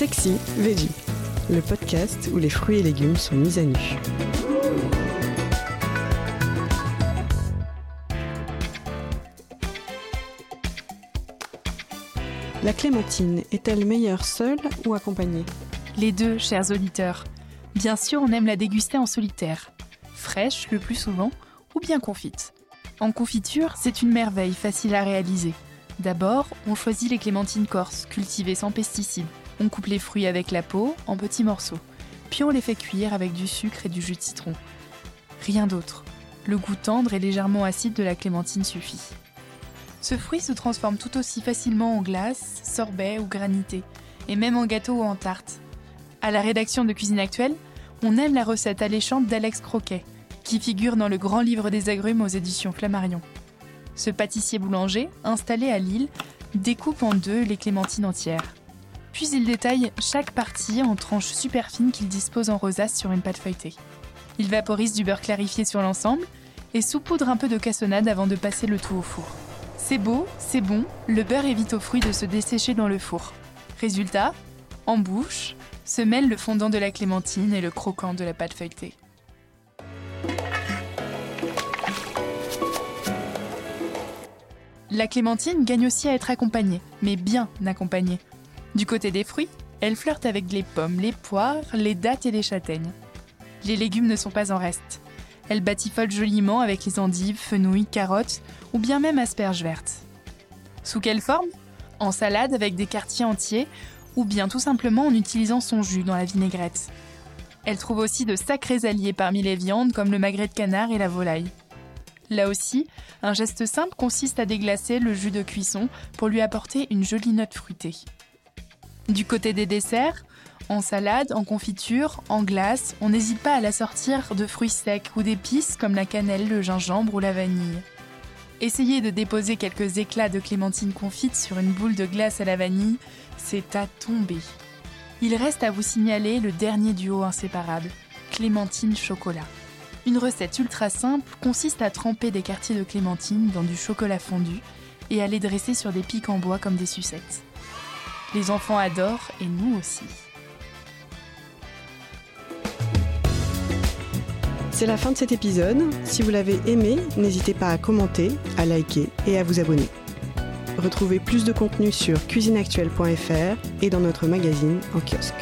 Sexy Veggie, le podcast où les fruits et légumes sont mis à nu. La clémentine est-elle meilleure seule ou accompagnée? Les deux, chers auditeurs. Bien sûr, on aime la déguster en solitaire, fraîche le plus souvent, ou bien confite. En confiture, c'est une merveille facile à réaliser. D'abord, on choisit les clémentines corses, cultivées sans pesticides. On coupe les fruits avec la peau, en petits morceaux. Puis on les fait cuire avec du sucre et du jus de citron. Rien d'autre. Le goût tendre et légèrement acide de la clémentine suffit. Ce fruit se transforme tout aussi facilement en glace, sorbet ou granité, et même en gâteau ou en tarte. À la rédaction de Cuisine Actuelle, on aime la recette alléchante d'Alex Croquet, qui figure dans le grand livre des agrumes aux éditions Flammarion. Ce pâtissier boulanger, installé à Lille, découpe en deux les clémentines entières. Puis il détaille chaque partie en tranches super fines qu'il dispose en rosace sur une pâte feuilletée. Il vaporise du beurre clarifié sur l'ensemble et saupoudre un peu de cassonade avant de passer le tout au four. C'est beau, c'est bon, le beurre évite aux fruits de se dessécher dans le four. Résultat, en bouche, se mêlent le fondant de la clémentine et le croquant de la pâte feuilletée. La clémentine gagne aussi à être accompagnée, mais bien accompagnée. Du côté des fruits, elle flirte avec les pommes, les poires, les dattes et les châtaignes. Les légumes ne sont pas en reste. Elle batifolent joliment avec les endives, fenouilles, carottes ou bien même asperges vertes. Sous quelle forme? En salade avec des quartiers entiers ou bien tout simplement en utilisant son jus dans la vinaigrette. Elle trouve aussi de sacrés alliés parmi les viandes comme le magret de canard et la volaille. Là aussi, un geste simple consiste à déglacer le jus de cuisson pour lui apporter une jolie note fruitée. Du côté des desserts, en salade, en confiture, en glace, on n'hésite pas à la sortir de fruits secs ou d'épices comme la cannelle, le gingembre ou la vanille. Essayez de déposer quelques éclats de clémentine confite sur une boule de glace à la vanille, c'est à tomber. Il reste à vous signaler le dernier duo inséparable, clémentine chocolat. Une recette ultra simple consiste à tremper des quartiers de clémentine dans du chocolat fondu et à les dresser sur des pics en bois comme des sucettes. Les enfants adorent et nous aussi. C'est la fin de cet épisode. Si vous l'avez aimé, n'hésitez pas à commenter, à liker et à vous abonner. Retrouvez plus de contenu sur cuisineactuelle.fr et dans notre magazine en kiosque.